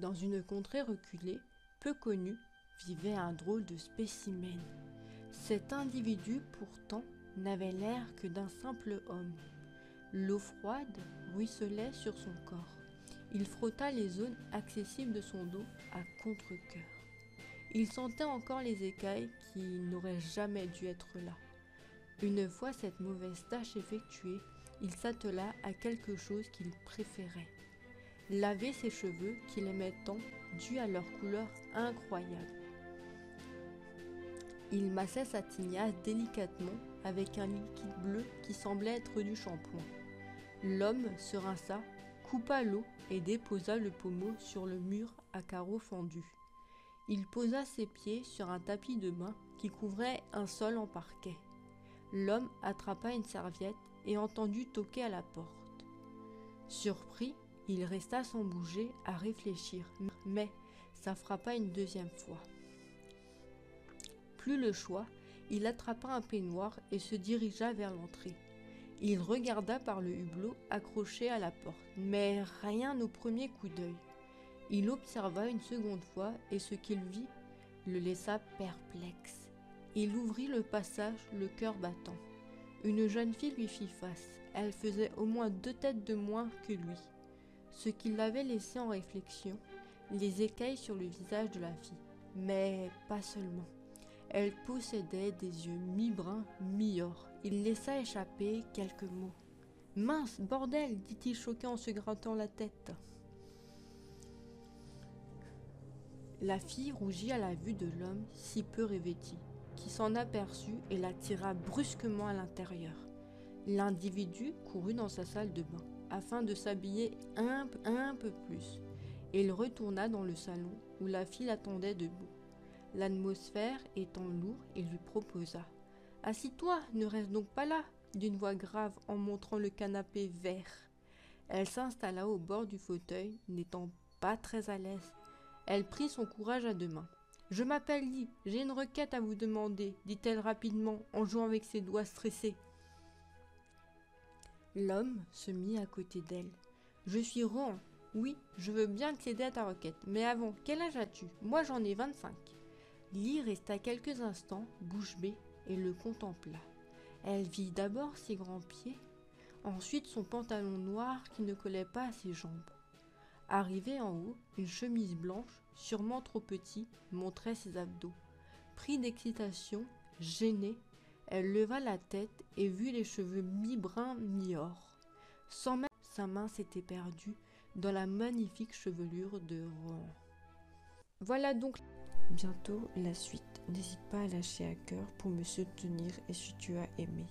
Dans une contrée reculée, peu connue, vivait un drôle de spécimen. Cet individu, pourtant, n'avait l'air que d'un simple homme. L'eau froide ruisselait sur son corps. Il frotta les zones accessibles de son dos à contre-coeur. Il sentait encore les écailles qui n'auraient jamais dû être là. Une fois cette mauvaise tâche effectuée, il s'attela à quelque chose qu'il préférait. Laver ses cheveux qu'il aimait tant, dus à leur couleur incroyable. Il massait sa tignasse délicatement avec un liquide bleu qui semblait être du shampoing. L'homme se rinça, coupa l'eau et déposa le pommeau sur le mur à carreaux fendus. Il posa ses pieds sur un tapis de bain qui couvrait un sol en parquet. L'homme attrapa une serviette et entendit toquer à la porte. Surpris, il resta sans bouger à réfléchir, mais ça frappa une deuxième fois. Plus le choix, il attrapa un peignoir et se dirigea vers l'entrée. Il regarda par le hublot accroché à la porte, mais rien au premier coup d'œil. Il observa une seconde fois et ce qu'il vit le laissa perplexe. Il ouvrit le passage, le cœur battant. Une jeune fille lui fit face. Elle faisait au moins deux têtes de moins que lui. Ce qui l'avait laissé en réflexion, les écailles sur le visage de la fille. Mais pas seulement. Elle possédait des yeux mi-bruns, mi-or. Il laissa échapper quelques mots. Mince, bordel dit-il choqué en se grattant la tête. La fille rougit à la vue de l'homme si peu revêtu, qui s'en aperçut et la tira brusquement à l'intérieur. L'individu courut dans sa salle de bain afin de s'habiller un, peu plus. Et il retourna dans le salon où la fille l'attendait debout. L'atmosphère étant lourde, il lui proposa Assis-toi, ne reste donc pas là, d'une voix grave en montrant le canapé vert. Elle s'installa au bord du fauteuil, n'étant pas très à l'aise. Elle prit son courage à deux mains. Je m'appelle Lee, j'ai une requête à vous demander, dit-elle rapidement en jouant avec ses doigts stressés. L'homme se mit à côté d'elle. Je suis Rohan. Oui, je veux bien accéder à ta requête. Mais avant, quel âge as-tu? Moi j'en ai vingt-cinq. Lee resta quelques instants, bouche bée, et le contempla. Elle vit d'abord ses grands pieds, ensuite son pantalon noir qui ne collait pas à ses jambes. Arrivée en haut, une chemise blanche, sûrement trop petite, montrait ses abdos. Pris d'excitation, gênée, elle leva la tête et vit les cheveux mi-bruns, mi-or. Sans même sa main s'était perdue dans la magnifique chevelure de Rohan. Voilà donc bientôt la suite. N'hésite pas à lâcher un cœur pour me soutenir et si tu as aimé.